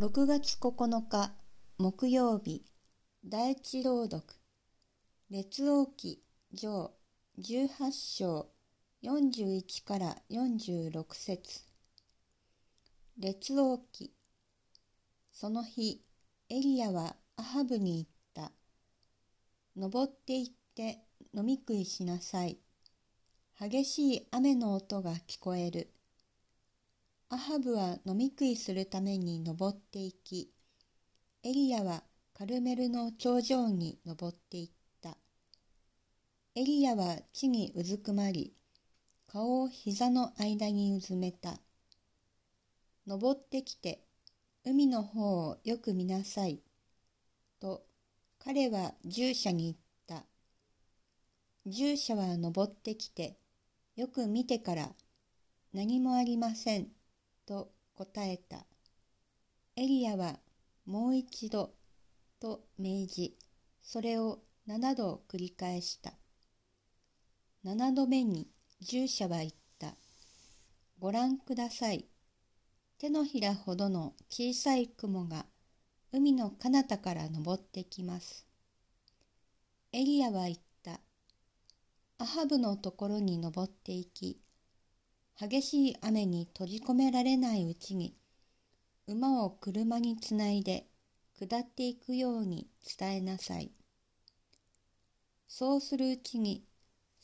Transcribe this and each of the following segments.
6月9日木曜日第一朗読列王記上18章41から46節。列王記その日エリアはアハブに言った。登って行って飲み食いしなさい。激しい雨の音が聞こえる。アハブは飲み食いするために登っていき、エリアはカルメルの頂上に登っていった。エリアは地にうずくまり、顔を膝の間にうずめた。登ってきて、海の方をよく見なさい。と、彼は従者に言った。従者は登ってきて、よく見てから、何もありません。と答えた。エリアはもう一度と命じ、それを七度繰り返した。七度目に従者は言った。ご覧ください。手のひらほどの小さい雲が海の彼方から登ってきます。エリアは言った。アハブのところに登っていき、激しい雨に閉じ込められないうちに馬を車につないで下っていくように伝えなさい。そうするうちに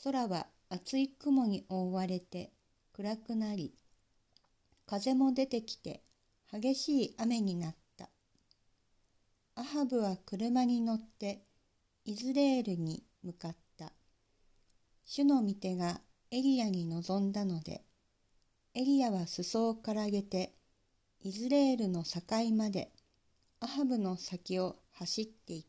空は厚い雲に覆われて暗くなり風も出てきて激しい雨になった。アハブは車に乗ってイズレールに向かった。主の御手がエリアに臨んだのでエリアは裾をからげてイズレールの境までアハブの先を走っていっ